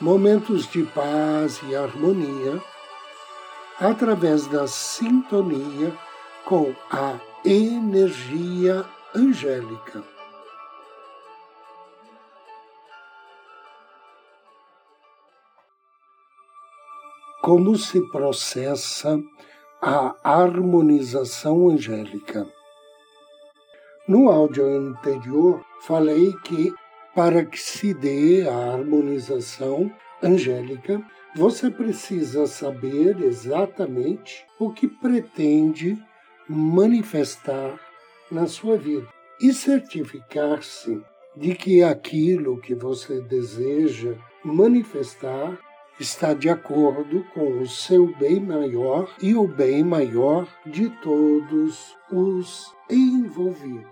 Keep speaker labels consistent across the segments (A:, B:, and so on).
A: momentos de paz e harmonia, através da sintonia com a energia angélica. Como se processa a harmonização angélica? No áudio anterior, falei que para que se dê a harmonização angélica, você precisa saber exatamente o que pretende manifestar na sua vida e certificar-se de que aquilo que você deseja manifestar está de acordo com o seu bem maior e o bem maior de todos os envolvidos.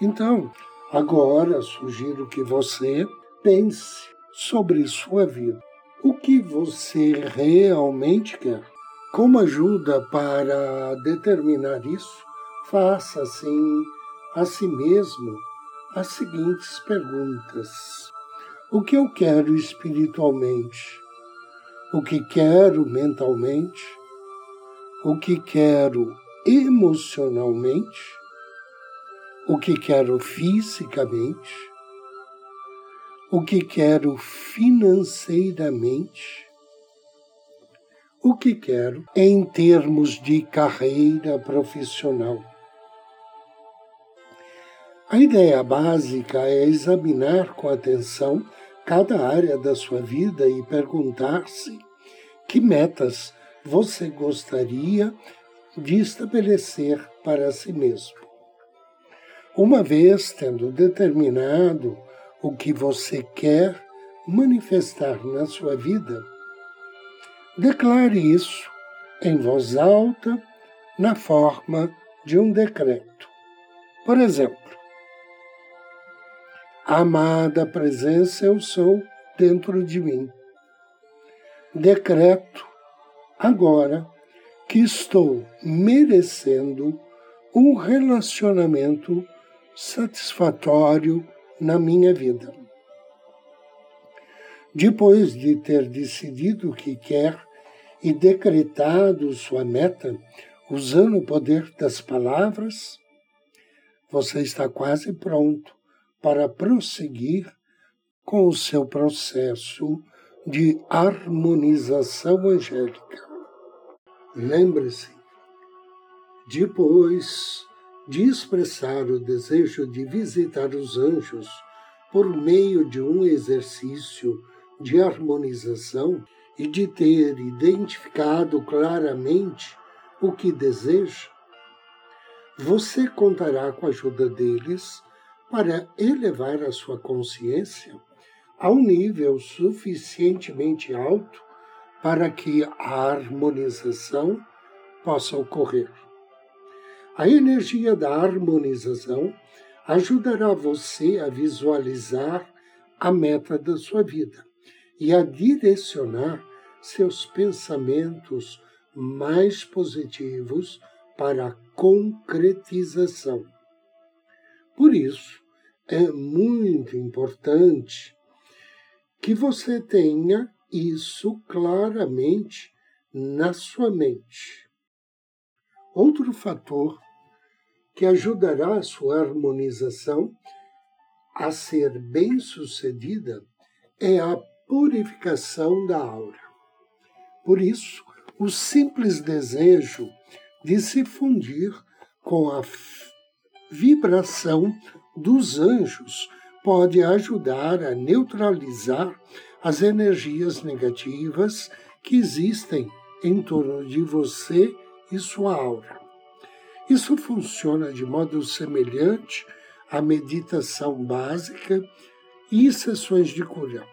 A: Então, agora sugiro que você pense sobre sua vida. O que você realmente quer? Como ajuda para determinar isso, faça assim a si mesmo as seguintes perguntas: O que eu quero espiritualmente? O que quero mentalmente? O que quero emocionalmente? O que quero fisicamente, o que quero financeiramente, o que quero em termos de carreira profissional. A ideia básica é examinar com atenção cada área da sua vida e perguntar-se que metas você gostaria de estabelecer para si mesmo. Uma vez tendo determinado o que você quer manifestar na sua vida, declare isso em voz alta na forma de um decreto. Por exemplo, amada presença eu sou dentro de mim. Decreto agora que estou merecendo um relacionamento satisfatório na minha vida. Depois de ter decidido o que quer e decretado sua meta, usando o poder das palavras, você está quase pronto para prosseguir com o seu processo de harmonização angélica. Lembre-se, depois de expressar o desejo de visitar os anjos por meio de um exercício de harmonização e de ter identificado claramente o que deseja, você contará com a ajuda deles para elevar a sua consciência a um nível suficientemente alto para que a harmonização possa ocorrer. A energia da harmonização ajudará você a visualizar a meta da sua vida e a direcionar seus pensamentos mais positivos para a concretização. Por isso, é muito importante que você tenha isso claramente na sua mente. Outro fator que ajudará a sua harmonização a ser bem sucedida é a purificação da aura. Por isso, o simples desejo de se fundir com a vibração dos anjos pode ajudar a neutralizar as energias negativas que existem em torno de você e sua aura. Isso funciona de modo semelhante à meditação básica e sessões de cura.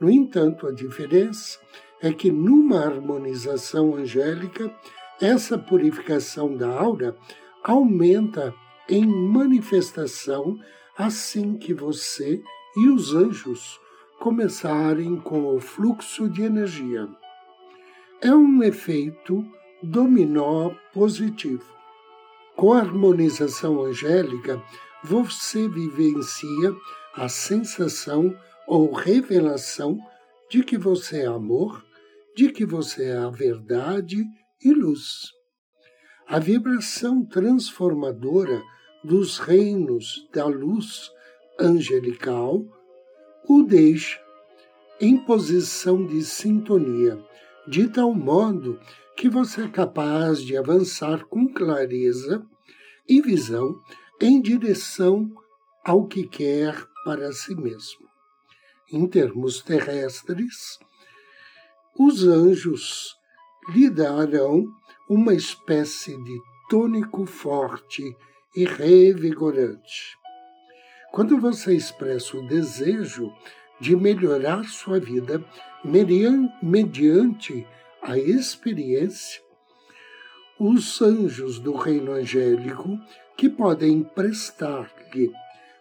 A: No entanto, a diferença é que numa harmonização angélica, essa purificação da aura aumenta em manifestação assim que você e os anjos começarem com o fluxo de energia. É um efeito dominó positivo. Com a harmonização angélica, você vivencia a sensação ou revelação de que você é amor, de que você é a verdade e luz. A vibração transformadora dos reinos da luz angelical o deixa em posição de sintonia, de tal modo que você é capaz de avançar com clareza e visão em direção ao que quer para si mesmo. Em termos terrestres, os anjos lhe darão uma espécie de tônico forte e revigorante. Quando você expressa o desejo de melhorar sua vida mediante a experiência, os anjos do reino angélico que podem prestar-lhe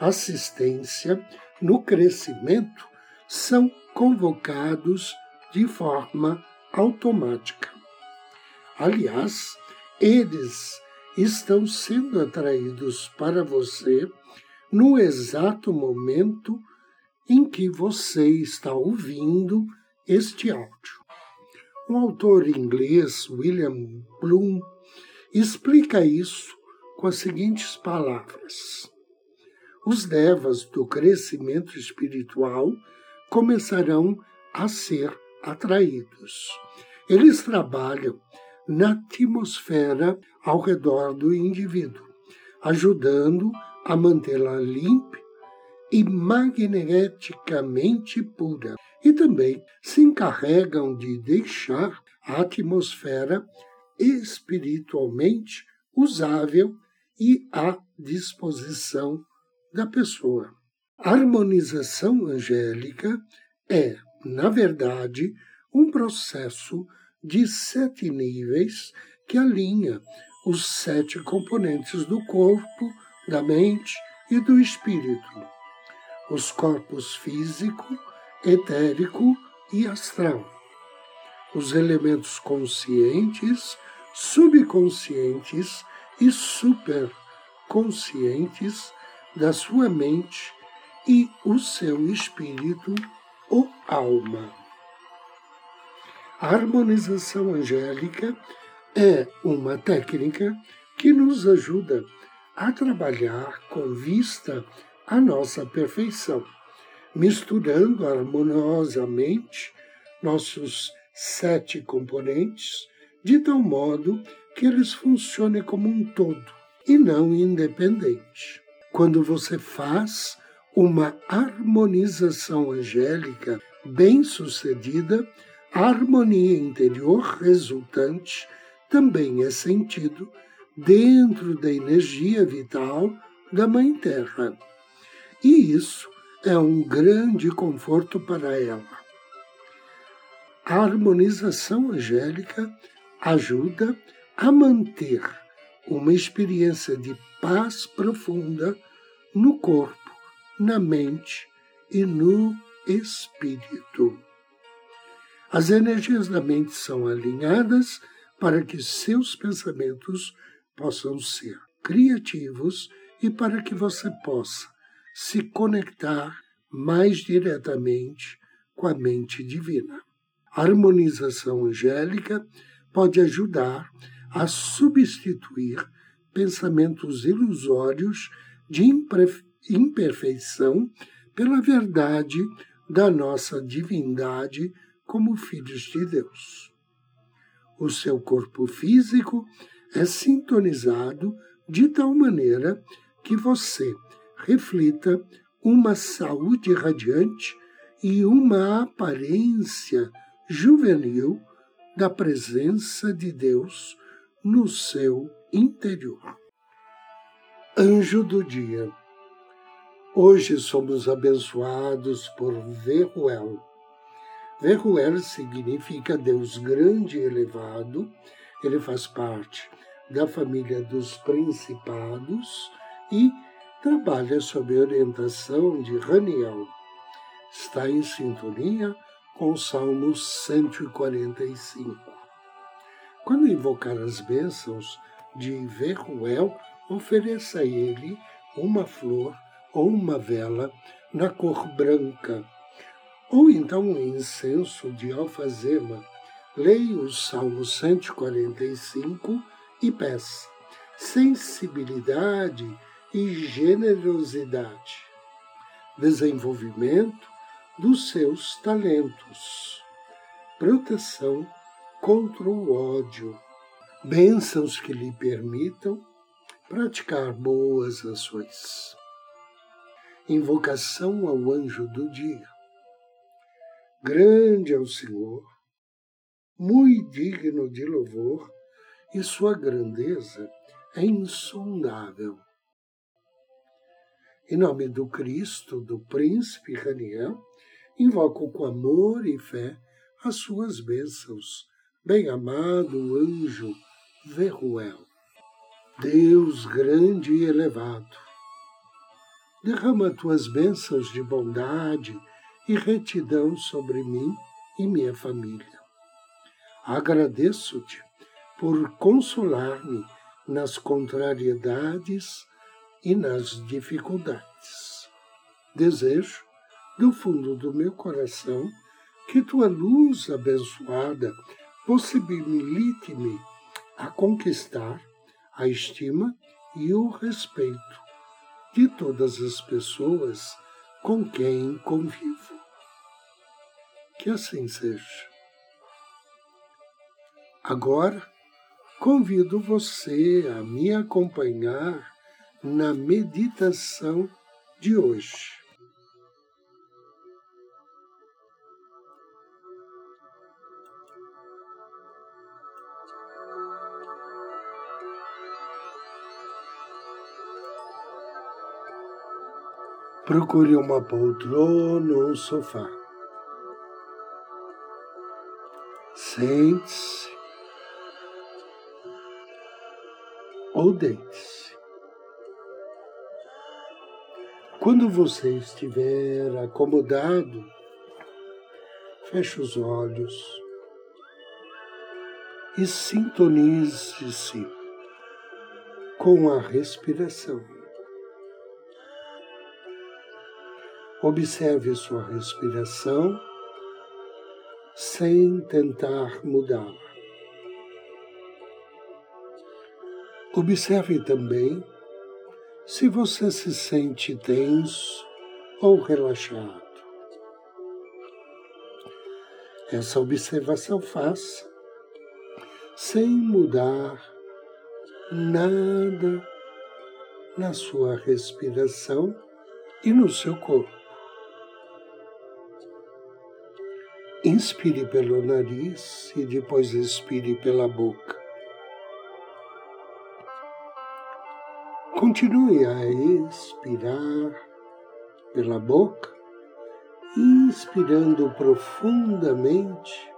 A: assistência no crescimento são convocados de forma automática. Aliás, eles estão sendo atraídos para você no exato momento em que você está ouvindo este áudio. O autor inglês William Bloom explica isso com as seguintes palavras: Os devas do crescimento espiritual começarão a ser atraídos. Eles trabalham na atmosfera ao redor do indivíduo, ajudando a mantê-la limpa e magneticamente pura. E também se encarregam de deixar a atmosfera espiritualmente usável e à disposição da pessoa. A harmonização angélica é, na verdade, um processo de sete níveis que alinha os sete componentes do corpo da mente e do espírito, os corpos físico, etérico e astral, os elementos conscientes, subconscientes e superconscientes da sua mente e o seu espírito ou alma. A harmonização angélica é uma técnica que nos ajuda a trabalhar com vista à nossa perfeição, misturando harmoniosamente nossos sete componentes, de tal modo que eles funcionem como um todo e não independente. Quando você faz uma harmonização angélica bem-sucedida, a harmonia interior resultante também é sentido dentro da energia vital da Mãe Terra. E isso é um grande conforto para ela. A harmonização angélica ajuda a manter uma experiência de paz profunda no corpo, na mente e no espírito. As energias da mente são alinhadas para que seus pensamentos possam ser criativos e para que você possa se conectar mais diretamente com a mente divina. A harmonização angélica pode ajudar a substituir pensamentos ilusórios de imperfeição pela verdade da nossa divindade como filhos de Deus. O seu corpo físico é sintonizado de tal maneira que você reflita uma saúde radiante e uma aparência juvenil da presença de Deus no seu interior. Anjo do dia. Hoje somos abençoados por Veruel. Veruel significa Deus grande e elevado, ele faz parte da família dos principados e trabalha sob orientação de Raniel. Está em sintonia com o Salmo 145. Quando invocar as bênçãos de Veruel, ofereça a ele uma flor ou uma vela na cor branca, ou então um incenso de alfazema. Leia o Salmo 145 e peça sensibilidade e generosidade, desenvolvimento dos seus talentos, proteção contra o ódio, bênçãos que lhe permitam praticar boas ações. Invocação ao anjo do dia. Grande é o Senhor, muito digno de louvor, e sua grandeza é insondável. Em nome do Cristo, do príncipe Raniel, invoco com amor e fé as suas bênçãos, bem-amado anjo Verruel. Deus grande e elevado, derrama tuas bênçãos de bondade e retidão sobre mim e minha família. Agradeço-te por consolar-me nas contrariedades e nas dificuldades. Desejo, do fundo do meu coração, que tua luz abençoada possibilite-me a conquistar a estima e o respeito de todas as pessoas com quem convivo. Que assim seja. Agora, convido você a me acompanhar na meditação de hoje. Procure uma poltrona ou um sofá. Sente-se ou deite-se. Quando você estiver acomodado, feche os olhos e sintonize-se com a respiração. Observe sua respiração sem tentar mudá-la. Observe também se você se sente tenso ou relaxado. Essa observação faça sem mudar nada na sua respiração e no seu corpo. Inspire pelo nariz e depois expire pela boca. Continue a expirar pela boca, inspirando profundamente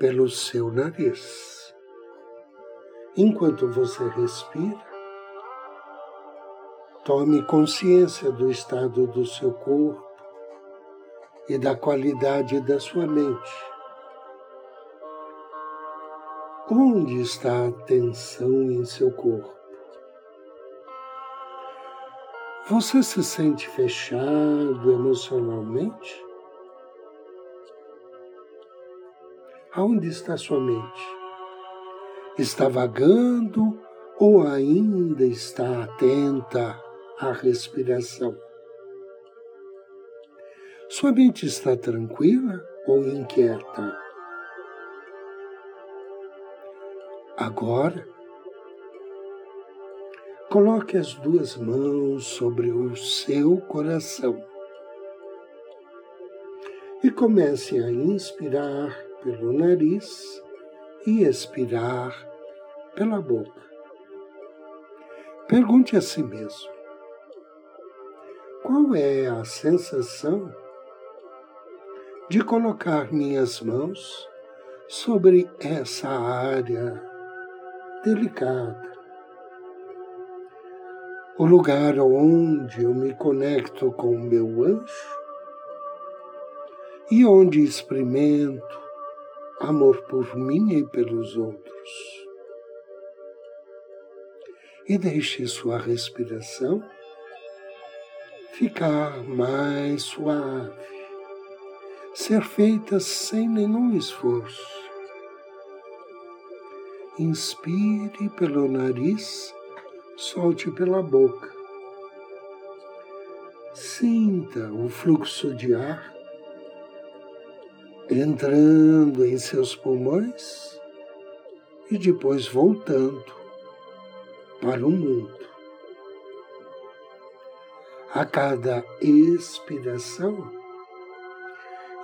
A: pelo seu nariz. Enquanto você respira, tome consciência do estado do seu corpo e da qualidade da sua mente. Onde está a tensão em seu corpo? Você se sente fechado emocionalmente? Aonde está sua mente? Está vagando ou ainda está atenta à respiração? Sua mente está tranquila ou inquieta? Agora, coloque as duas mãos sobre o seu coração e comece a inspirar pelo nariz e expirar pela boca. Pergunte a si mesmo: qual é a sensação de colocar minhas mãos sobre essa área delicada. O lugar onde eu me conecto com o meu anjo e onde experimento amor por mim e pelos outros. E deixe sua respiração ficar mais suave, ser feita sem nenhum esforço. Inspire pelo nariz, solte pela boca. Sinta o fluxo de ar entrando em seus pulmões e depois voltando para o mundo. A cada expiração,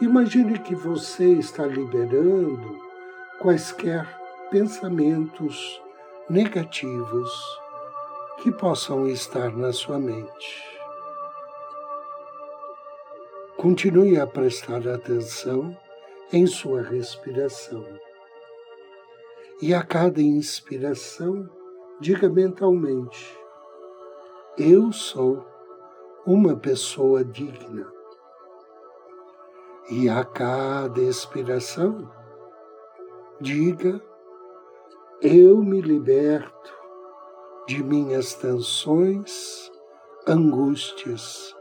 A: imagine que você está liberando quaisquer pensamentos negativos que possam estar na sua mente. Continue a prestar atenção em sua respiração. E a cada inspiração, diga mentalmente: Eu sou uma pessoa digna. E a cada expiração, diga: Eu me liberto de minhas tensões, angústias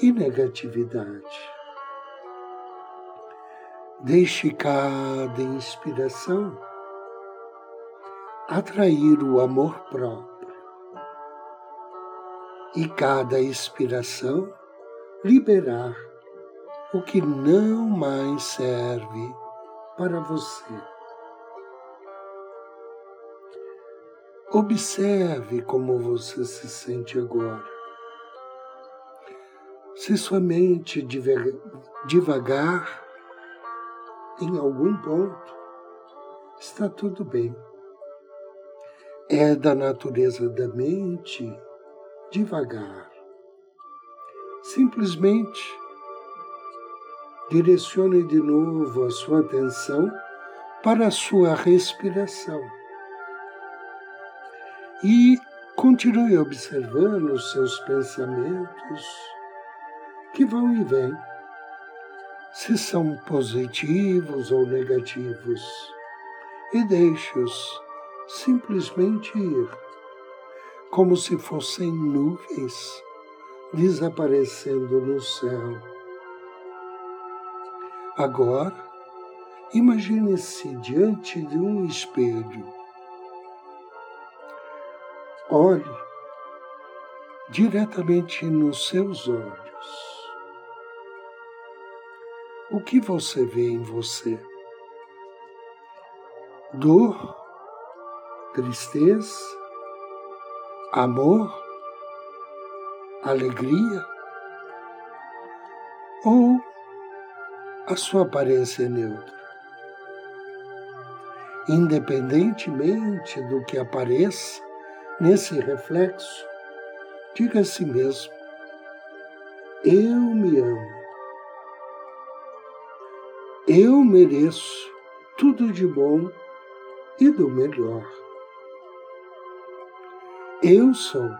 A: e negatividade. Deixe cada inspiração atrair o amor próprio e cada expiração liberar o que não mais serve para você. Observe como você se sente agora. Se sua mente devagar em algum ponto, está tudo bem. É da natureza da mente devagar. Simplesmente direcione de novo a sua atenção para a sua respiração. E continue observando os seus pensamentos que vão e vêm se são positivos ou negativos, e deixe-os simplesmente ir, como se fossem nuvens desaparecendo no céu. Agora, imagine-se diante de um espelho. Olhe diretamente nos seus olhos o que você vê em você? Dor, tristeza, amor, alegria ou a sua aparência neutra? Independentemente do que apareça nesse reflexo, diga a si mesmo: Eu me amo. Eu mereço tudo de bom e do melhor. Eu sou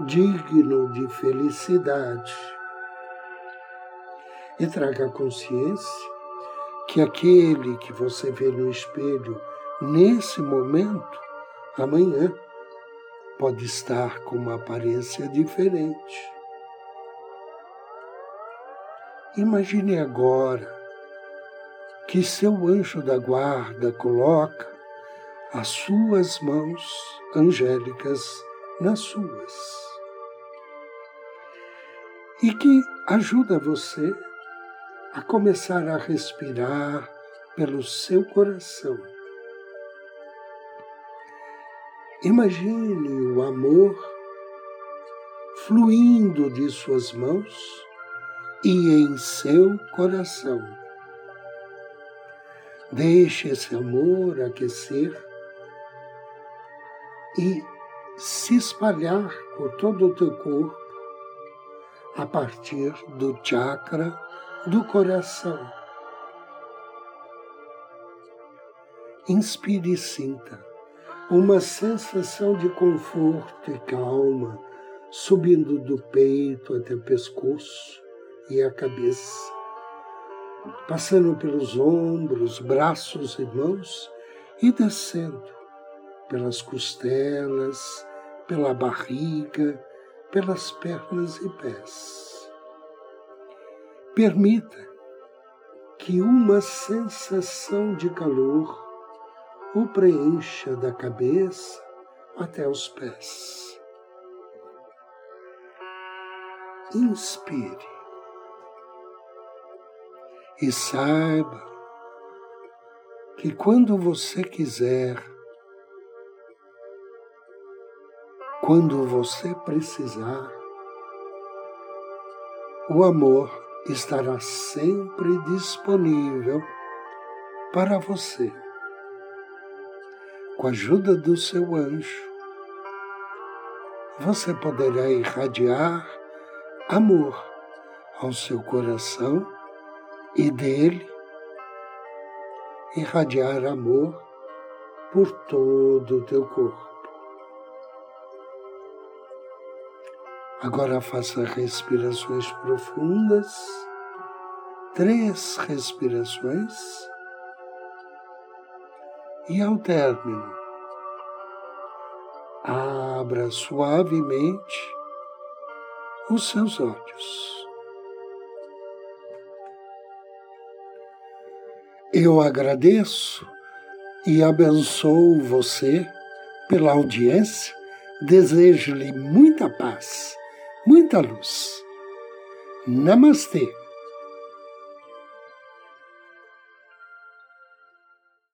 A: digno de felicidade. E traga consciência que aquele que você vê no espelho nesse momento, amanhã, pode estar com uma aparência diferente. Imagine agora que seu anjo da guarda coloca as suas mãos angélicas nas suas e que ajuda você a começar a respirar pelo seu coração. Imagine o amor fluindo de suas mãos e em seu coração. Deixe esse amor aquecer e se espalhar por todo o teu corpo a partir do chakra do coração. Inspire e sinta uma sensação de conforto e calma subindo do peito até o pescoço e a cabeça, passando pelos ombros, braços e mãos e descendo pelas costelas, pela barriga, pelas pernas e pés. Permita que uma sensação de calor o preencha da cabeça até os pés. Inspire e saiba que quando você quiser, quando você precisar, o amor estará sempre disponível para você com a ajuda do seu anjo, você poderá irradiar amor ao seu coração e dele irradiar amor por todo o teu corpo. Agora faça respirações profundas, três respirações e ao término, abra suavemente os seus olhos. Eu agradeço e abençoo você pela audiência, desejo-lhe muita paz, muita luz. Namastê.